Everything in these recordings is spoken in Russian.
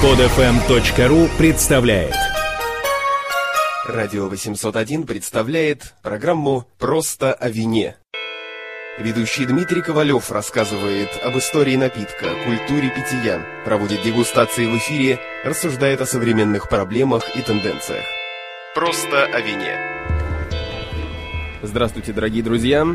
Подфм.ру представляет Радио 801 представляет программу «Просто о вине». Ведущий Дмитрий Ковалев рассказывает об истории напитка, культуре питья, проводит дегустации в эфире, рассуждает о современных проблемах и тенденциях. «Просто о вине». Здравствуйте, дорогие друзья!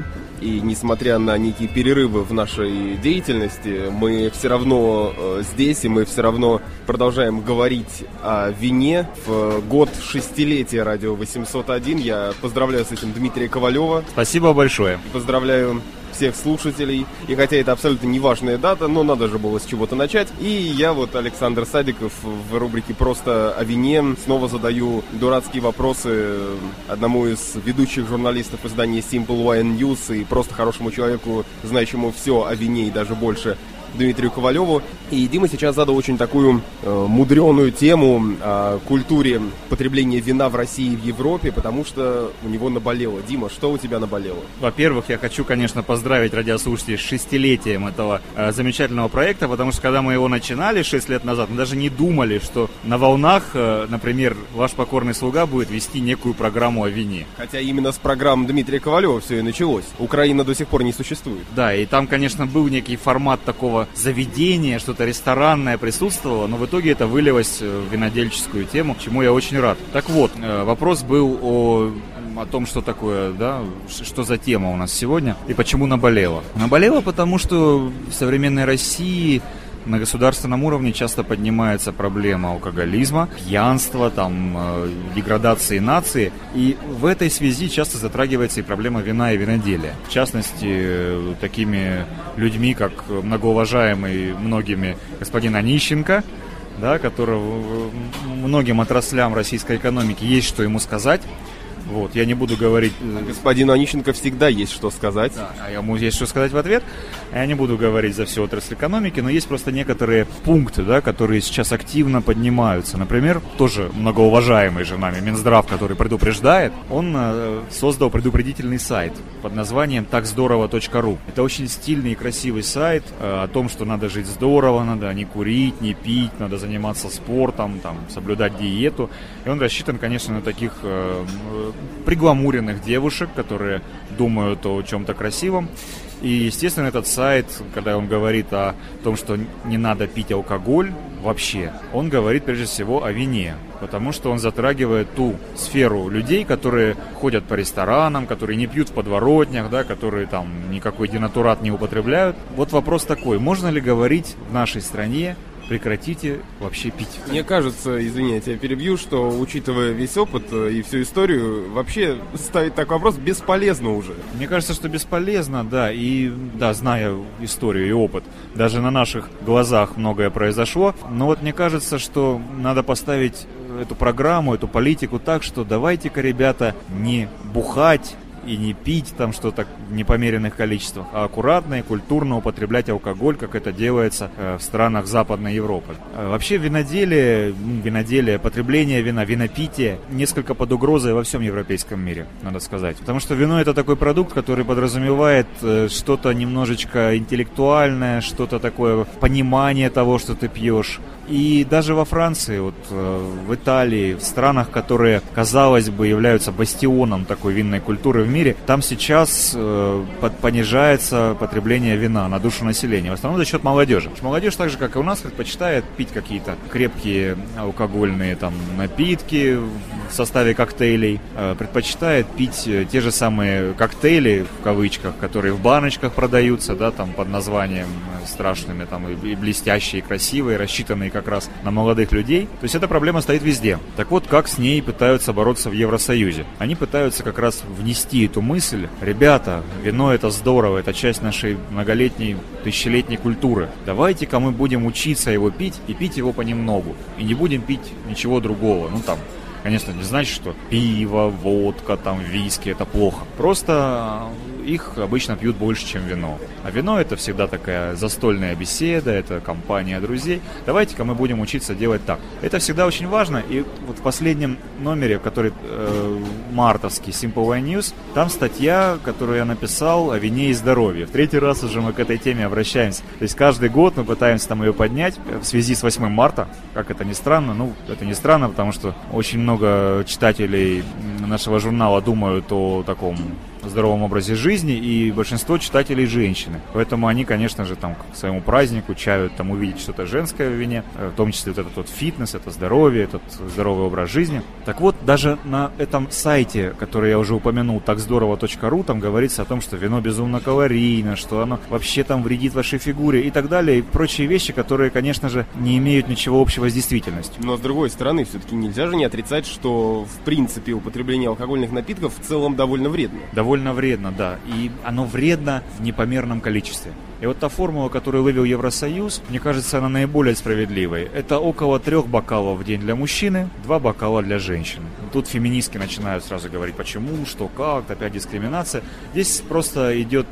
И несмотря на некие перерывы в нашей деятельности, мы все равно э, здесь, и мы все равно продолжаем говорить о вине. В год шестилетия радио 801 я поздравляю с этим Дмитрия Ковалева. Спасибо большое. Поздравляю всех слушателей. И хотя это абсолютно неважная дата, но надо же было с чего-то начать. И я вот, Александр Садиков, в рубрике «Просто о вине» снова задаю дурацкие вопросы одному из ведущих журналистов издания Simple Wine News и просто хорошему человеку, знающему все о вине и даже больше Дмитрию Ковалеву. И Дима сейчас задал очень такую э, мудреную тему о культуре потребления вина в России и в Европе, потому что у него наболело. Дима, что у тебя наболело? Во-первых, я хочу, конечно, поздравить радиослушателей с шестилетием этого э, замечательного проекта, потому что когда мы его начинали шесть лет назад, мы даже не думали, что на волнах, э, например, ваш покорный слуга будет вести некую программу о вине. Хотя именно с программ Дмитрия Ковалева все и началось. Украина до сих пор не существует. Да, и там, конечно, был некий формат такого заведения, что-то ресторанное присутствовало, но в итоге это вылилось в винодельческую тему, чему я очень рад. Так вот, э, вопрос был о о том, что такое, да, что за тема у нас сегодня и почему наболела. Наболела, потому что в современной России на государственном уровне часто поднимается проблема алкоголизма, пьянства, там, э, деградации нации. И в этой связи часто затрагивается и проблема вина и виноделия. В частности, э, такими людьми, как многоуважаемый многими господин Онищенко, да, которого многим отраслям российской экономики есть что ему сказать. Вот, я не буду говорить... Господину Онищенко всегда есть что сказать. Да, а ему есть что сказать в ответ. Я не буду говорить за всю отрасль экономики, но есть просто некоторые пункты, да, которые сейчас активно поднимаются. Например, тоже многоуважаемый же нами Минздрав, который предупреждает, он э, создал предупредительный сайт под названием такздорово.ру. Это очень стильный и красивый сайт э, о том, что надо жить здорово, надо не курить, не пить, надо заниматься спортом, там, соблюдать диету. И он рассчитан, конечно, на таких э, пригламуренных девушек, которые думают о чем-то красивом. И, естественно, этот сайт, когда он говорит о том, что не надо пить алкоголь вообще, он говорит прежде всего о вине, потому что он затрагивает ту сферу людей, которые ходят по ресторанам, которые не пьют в подворотнях, да, которые там никакой денатурат не употребляют. Вот вопрос такой, можно ли говорить в нашей стране прекратите вообще пить. Мне кажется, извини, я тебя перебью, что, учитывая весь опыт э, и всю историю, вообще ставить такой вопрос бесполезно уже. Мне кажется, что бесполезно, да, и, да, зная историю и опыт, даже на наших глазах многое произошло, но вот мне кажется, что надо поставить эту программу, эту политику так, что давайте-ка, ребята, не бухать, и не пить там что-то в непомеренных количествах, а аккуратно и культурно употреблять алкоголь, как это делается э, в странах Западной Европы. Э, вообще виноделие, виноделие, потребление вина, винопитие несколько под угрозой во всем европейском мире, надо сказать. Потому что вино это такой продукт, который подразумевает э, что-то немножечко интеллектуальное, что-то такое понимание того, что ты пьешь. И даже во Франции, вот в Италии, в странах, которые, казалось бы, являются бастионом такой винной культуры в мире, там сейчас э, понижается потребление вина на душу населения, в основном за счет молодежи. Молодежь, так же, как и у нас, предпочитает пить какие-то крепкие алкогольные там напитки в составе коктейлей, э, предпочитает пить э, те же самые коктейли, в кавычках, которые в баночках продаются, да, там под названием э, страшными, там и блестящие, и красивые, рассчитанные как раз на молодых людей. То есть эта проблема стоит везде. Так вот, как с ней пытаются бороться в Евросоюзе? Они пытаются как раз внести эту мысль, ребята, вино это здорово, это часть нашей многолетней, тысячелетней культуры. Давайте-ка мы будем учиться его пить и пить его понемногу. И не будем пить ничего другого. Ну там, конечно, не значит, что пиво, водка, там, виски это плохо. Просто их обычно пьют больше, чем вино. А вино это всегда такая застольная беседа, это компания друзей. Давайте-ка мы будем учиться делать так. Это всегда очень важно. И вот в последнем номере, который э, мартовский Simple Wine News, там статья, которую я написал о вине и здоровье. В третий раз уже мы к этой теме обращаемся. То есть каждый год мы пытаемся там ее поднять в связи с 8 марта. Как это ни странно, ну, это не странно, потому что очень много читателей нашего журнала думают о таком здоровом образе жизни, и большинство читателей женщины. Поэтому они, конечно же, там к своему празднику чают там увидеть что-то женское в вине, э, в том числе вот этот вот фитнес, это здоровье, этот здоровый образ жизни. Так вот, даже на этом сайте, который я уже упомянул, так здорово.ру, там говорится о том, что вино безумно калорийно, что оно вообще там вредит вашей фигуре и так далее, и прочие вещи, которые, конечно же, не имеют ничего общего с действительностью. Но с другой стороны, все-таки нельзя же не отрицать, что в принципе употребление алкогольных напитков в целом довольно вредно. Довольно вредно, да. И оно вредно в непомерном количестве. И вот та формула, которую вывел Евросоюз, мне кажется, она наиболее справедливой. Это около трех бокалов в день для мужчины, два бокала для женщины. Тут феминистки начинают сразу говорить, почему, что, как, опять дискриминация. Здесь просто идет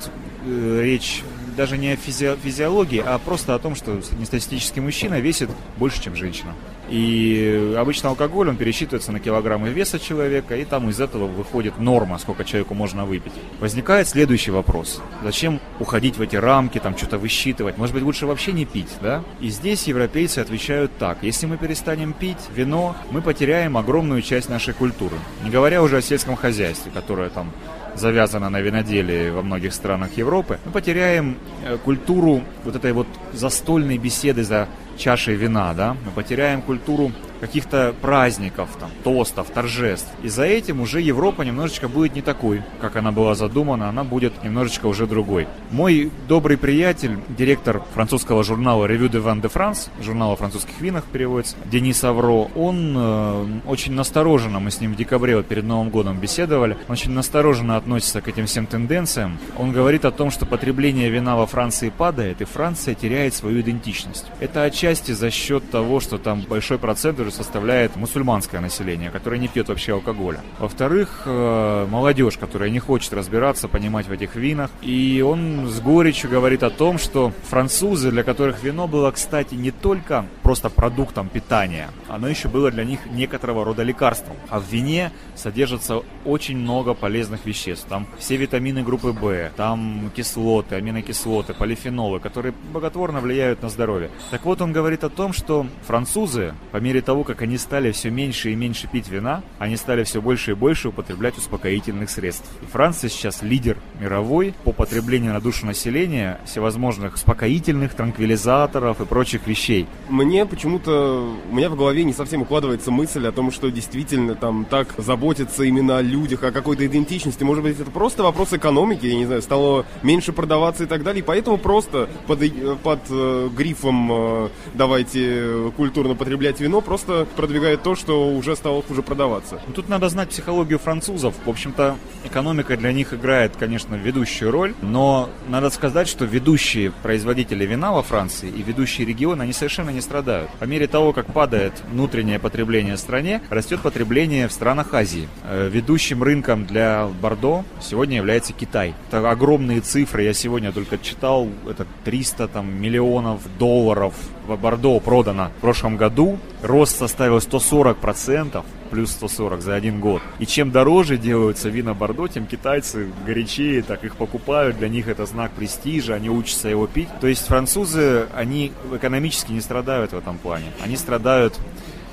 э, речь даже не о физи- физиологии, а просто о том, что среднестатистический мужчина весит больше, чем женщина. И обычно алкоголь, он пересчитывается на килограммы веса человека, и там из этого выходит норма, сколько человеку можно выпить. Возникает следующий вопрос. Зачем уходить в эти рамки, там что-то высчитывать? Может быть, лучше вообще не пить, да? И здесь европейцы отвечают так. Если мы перестанем пить вино, мы потеряем огромную часть нашей культуры. Не говоря уже о сельском хозяйстве, которое там завязана на виноделии во многих странах Европы, мы потеряем э, культуру вот этой вот застольной беседы за чашей вина, да, мы потеряем культуру каких-то праздников, там, тостов, торжеств. И за этим уже Европа немножечко будет не такой, как она была задумана, она будет немножечко уже другой. Мой добрый приятель, директор французского журнала Revue de Vin de France, журнала о французских винах переводится, Денис Авро, он э, очень настороженно, мы с ним в декабре вот перед Новым годом беседовали, очень настороженно относится к этим всем тенденциям. Он говорит о том, что потребление вина во Франции падает, и Франция теряет свою идентичность. Это отчасти за счет того, что там большой процент уже составляет мусульманское население, которое не пьет вообще алкоголя. Во-вторых, э, молодежь, которая не хочет разбираться, понимать в этих винах. И он с горечью говорит о том, что французы, для которых вино было, кстати, не только просто продуктом питания, оно еще было для них некоторого рода лекарством. А в вине содержится очень много полезных веществ. Там все витамины группы В, там кислоты, аминокислоты, полифенолы, которые благотворно влияют на здоровье. Так вот, он говорит о том, что французы, по мере того, как они стали все меньше и меньше пить вина, они стали все больше и больше употреблять успокоительных средств. И Франция сейчас лидер мировой по потреблению на душу населения всевозможных успокоительных, транквилизаторов и прочих вещей. Мне почему-то, у меня в голове не совсем укладывается мысль о том, что действительно там так заботятся именно о людях, о какой-то идентичности. Может быть, это просто вопрос экономики, я не знаю, стало меньше продаваться и так далее. И поэтому просто под, под э, грифом э, давайте культурно потреблять вино, просто продвигает то, что уже стало хуже продаваться. Тут надо знать психологию французов. В общем-то, экономика для них играет, конечно, ведущую роль, но надо сказать, что ведущие производители вина во Франции и ведущие регионы, они совершенно не страдают. По мере того, как падает внутреннее потребление в стране, растет потребление в странах Азии. Э, ведущим рынком для Бордо сегодня является Китай. Это огромные цифры, я сегодня только читал, это 300 там, миллионов долларов в Бордо продано в прошлом году. Рост составил 140%, плюс 140 за один год. И чем дороже делаются вина Бордо, тем китайцы горячее так их покупают. Для них это знак престижа, они учатся его пить. То есть французы, они экономически не страдают в этом плане. Они страдают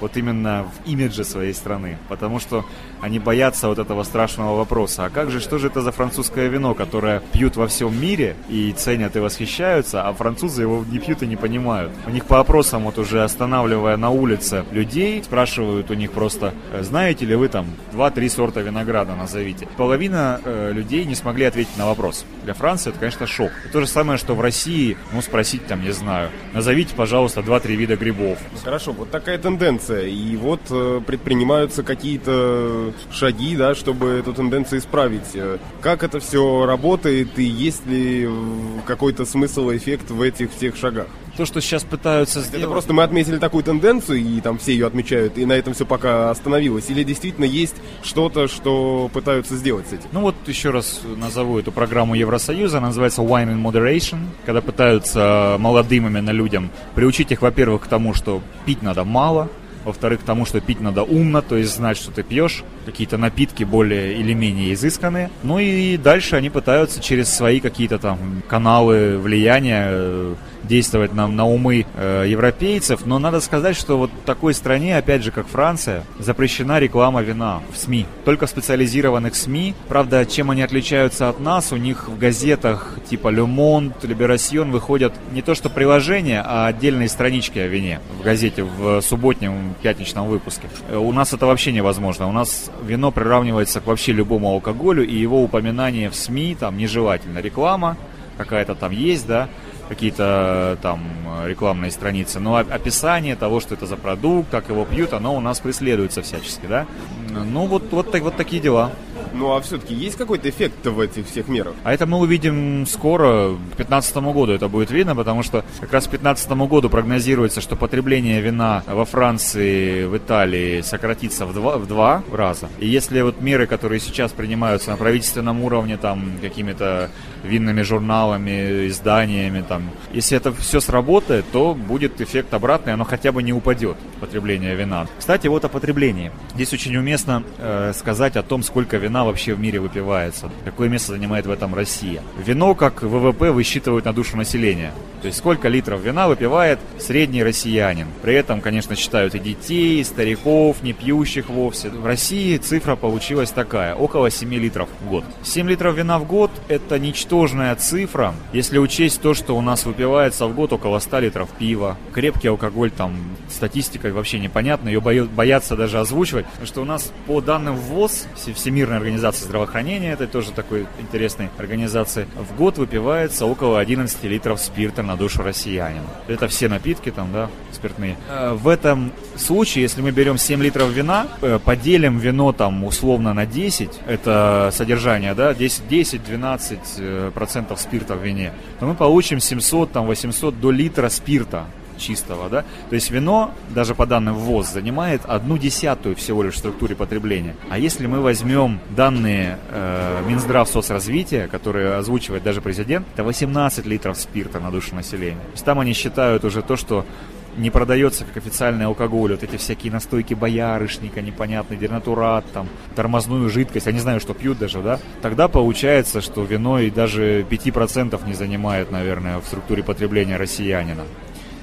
вот именно в имидже своей страны, потому что они боятся вот этого страшного вопроса. А как же, что же это за французское вино, которое пьют во всем мире и ценят и восхищаются, а французы его не пьют и не понимают? У них по опросам, вот уже останавливая на улице людей, спрашивают у них просто, «Э, знаете ли вы там 2-3 сорта винограда назовите. Половина э, людей не смогли ответить на вопрос. Для Франции это, конечно, шок. Это то же самое, что в России, ну, спросить там, не знаю, назовите, пожалуйста, 2-3 вида грибов. Хорошо, вот такая тенденция. И вот э, предпринимаются какие-то шаги, да, чтобы эту тенденцию исправить. Как это все работает и есть ли какой-то смысл и эффект в этих всех шагах? то, что сейчас пытаются сделать... Это просто мы отметили такую тенденцию, и там все ее отмечают, и на этом все пока остановилось? Или действительно есть что-то, что пытаются сделать с этим? Ну вот еще раз назову эту программу Евросоюза, она называется Wine in Moderation, когда пытаются молодым именно людям приучить их, во-первых, к тому, что пить надо мало, во-вторых, к тому, что пить надо умно, то есть знать, что ты пьешь, какие-то напитки более или менее изысканные. Ну и дальше они пытаются через свои какие-то там каналы влияния э, действовать на, на умы э, европейцев, но надо сказать, что вот такой стране, опять же, как Франция, запрещена реклама вина в СМИ, только специализированных СМИ. Правда, чем они отличаются от нас, у них в газетах типа Le Monde, Liberation выходят не то что приложения, а отдельные странички о вине в газете в субботнем пятничном выпуске. Э, у нас это вообще невозможно. У нас вино приравнивается к вообще любому алкоголю, и его упоминание в СМИ там нежелательно. Реклама какая-то там есть, да, какие-то э, там рекламные страницы, но описание того, что это за продукт, как его пьют, оно у нас преследуется всячески, да. Ну, вот, вот, вот такие дела. Ну а все-таки есть какой-то эффект в этих всех мерах? А это мы увидим скоро, к 2015 году это будет видно, потому что как раз к 2015 году прогнозируется, что потребление вина во Франции, в Италии сократится в два, в два раза. И если вот меры, которые сейчас принимаются на правительственном уровне, там какими-то винными журналами, изданиями, там, если это все сработает, то будет эффект обратный, оно хотя бы не упадет, потребление вина. Кстати, вот о потреблении. Здесь очень уместно э, сказать о том, сколько вина вообще в мире выпивается, какое место занимает в этом Россия. Вино, как ВВП, высчитывают на душу населения. То есть сколько литров вина выпивает средний россиянин. При этом, конечно, считают и детей, и стариков, не пьющих вовсе. В России цифра получилась такая, около 7 литров в год. 7 литров вина в год – это ничтожная цифра, если учесть то, что у нас выпивается в год около 100 литров пива. Крепкий алкоголь, там, статистика вообще непонятна, ее боятся даже озвучивать. Что у нас по данным ВОЗ, Всемирной организации здравоохранения, это тоже такой интересной организации, в год выпивается около 11 литров спирта на душу россиянина. Это все напитки там, да, спиртные. Э, в этом случае, если мы берем 7 литров вина, э, поделим вино там условно на 10, это содержание, да, 10-12% процентов спирта в вине, то мы получим 700, там, 800 до литра спирта чистого, да. То есть вино, даже по данным ВОЗ, занимает одну десятую всего лишь в структуре потребления. А если мы возьмем данные э, Минздрав соцразвития, которые озвучивает даже президент, это 18 литров спирта на душу населения. То есть там они считают уже то, что не продается как официальный алкоголь, вот эти всякие настойки боярышника, непонятный денатурат, там, тормозную жидкость, я не знаю, что пьют даже, да, тогда получается, что вино и даже 5% не занимает, наверное, в структуре потребления россиянина.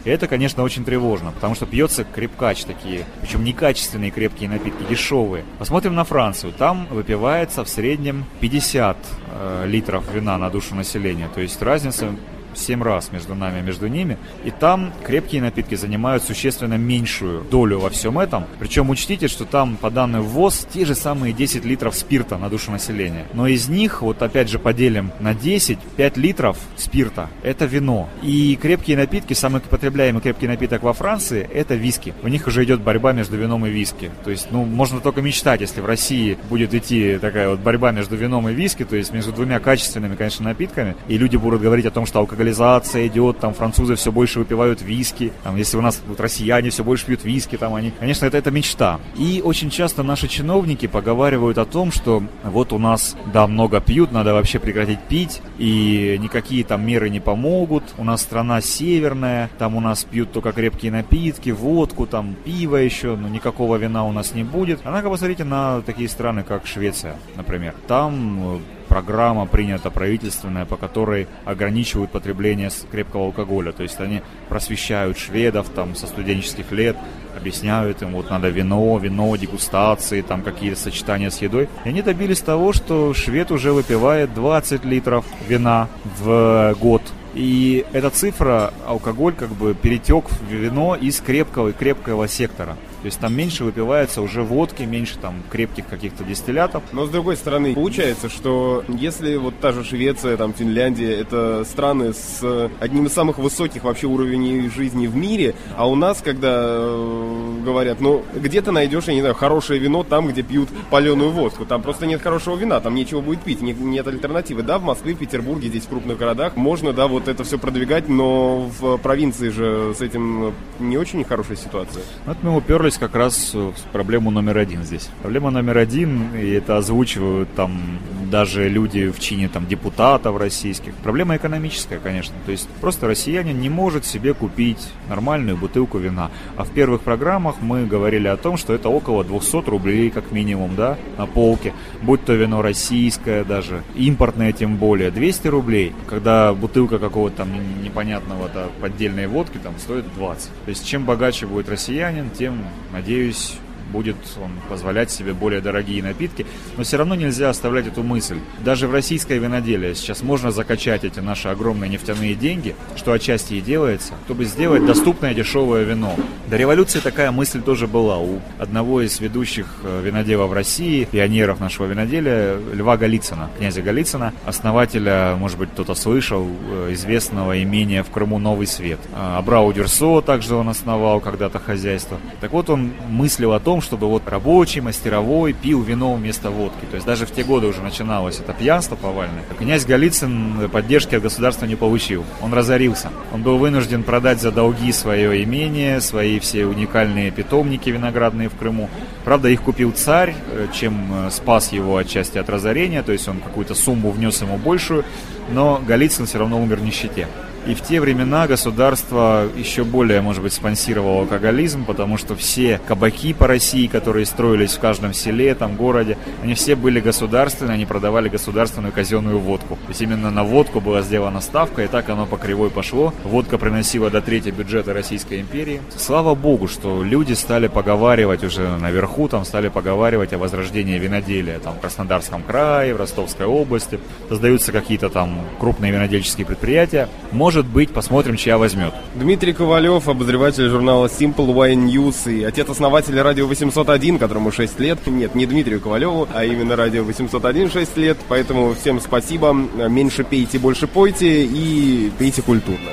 И это, конечно, очень тревожно, потому что пьется крепкач такие, причем некачественные крепкие напитки, дешевые. Посмотрим на Францию. Там выпивается в среднем 50 э, литров вина на душу населения. То есть разница 7 раз между нами между ними. И там крепкие напитки занимают существенно меньшую долю во всем этом. Причем учтите, что там по данным ВОЗ те же самые 10 литров спирта на душу населения. Но из них, вот опять же поделим на 10, 5 литров спирта – это вино. И крепкие напитки, самый потребляемый крепкий напиток во Франции – это виски. У них уже идет борьба между вином и виски. То есть, ну, можно только мечтать, если в России будет идти такая вот борьба между вином и виски, то есть между двумя качественными, конечно, напитками, и люди будут говорить о том, что алкоголь локализация идет, там французы все больше выпивают виски, там, если у нас вот, россияне все больше пьют виски, там они, конечно, это, это мечта. И очень часто наши чиновники поговаривают о том, что вот у нас, да, много пьют, надо вообще прекратить пить, и никакие там меры не помогут, у нас страна северная, там у нас пьют только крепкие напитки, водку, там пиво еще, но никакого вина у нас не будет. Однако посмотрите на такие страны, как Швеция, например. Там программа принята правительственная, по которой ограничивают потребление крепкого алкоголя. То есть они просвещают шведов там со студенческих лет, объясняют им, вот надо вино, вино, дегустации, там какие-то сочетания с едой. И они добились того, что швед уже выпивает 20 литров вина в год. И эта цифра, алкоголь как бы перетек в вино из крепкого и крепкого сектора. То есть там меньше выпивается уже водки, меньше там крепких каких-то дистиллятов. Но с другой стороны, получается, что если вот та же Швеция, там Финляндия, это страны с одним из самых высоких вообще уровней жизни в мире, а у нас, когда э, говорят, ну, где ты найдешь, я не знаю, хорошее вино там, где пьют паленую водку. Там просто нет хорошего вина, там нечего будет пить, нет, нет альтернативы. Да, в Москве, в Петербурге, здесь в крупных городах можно, да, вот это все продвигать, но в провинции же с этим не очень хорошая ситуация. Вот мы уперлись как раз в проблему номер один здесь. Проблема номер один, и это озвучивают там даже люди в чине там депутатов российских. Проблема экономическая, конечно. То есть просто россиянин не может себе купить нормальную бутылку вина. А в первых программах мы говорили о том, что это около 200 рублей как минимум, да, на полке. Будь то вино российское даже, импортное тем более, 200 рублей, когда бутылка какого-то там непонятного -то поддельной водки там стоит 20. То есть чем богаче будет россиянин, тем, надеюсь, будет он позволять себе более дорогие напитки, но все равно нельзя оставлять эту мысль. Даже в российское виноделие сейчас можно закачать эти наши огромные нефтяные деньги, что отчасти и делается, чтобы сделать доступное дешевое вино. До революции такая мысль тоже была у одного из ведущих э, виноделов России, пионеров нашего виноделия, Льва Голицына, князя Голицына, основателя, может быть, кто-то слышал, э, известного имения в Крыму «Новый свет». А, Абрау Дюрсо также он основал когда-то хозяйство. Так вот, он мыслил о том, чтобы вот рабочий, мастеровой пил вино вместо водки. То есть даже в те годы уже начиналось это пьянство повальное. Князь Голицын поддержки от государства не получил. Он разорился. Он был вынужден продать за долги свое имение, свои все уникальные питомники виноградные в Крыму. Правда, их купил царь, э, чем э, спас его отчасти от разорения, то есть он какую-то сумму внес ему большую, но Голицын все равно умер в нищете. И в те времена государство еще более, может быть, спонсировало алкоголизм, потому что все кабаки по России, которые строились в каждом селе, там, городе, они все были государственные, они продавали государственную казенную водку. То есть именно на водку была сделана ставка, и так оно по кривой пошло. Водка приносила до трети бюджета Российской империи. Слава богу, что люди стали поговаривать уже наверху, там стали поговаривать о возрождении виноделия, там, в Краснодарском крае, в Ростовской области. Создаются какие-то там крупные винодельческие предприятия. Может может быть, посмотрим, чья возьмет. Дмитрий Ковалев, обозреватель журнала Simple Wine News и отец-основатель радио 801, которому 6 лет. Нет, не Дмитрию Ковалеву, а именно радио 801 6 лет. Поэтому всем спасибо. Меньше пейте, больше пойте и пейте культурно.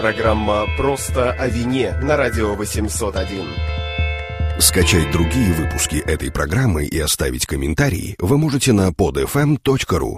Программа «Просто о вине» на радио 801. Скачать другие выпуски этой программы и оставить комментарии вы можете на podfm.ru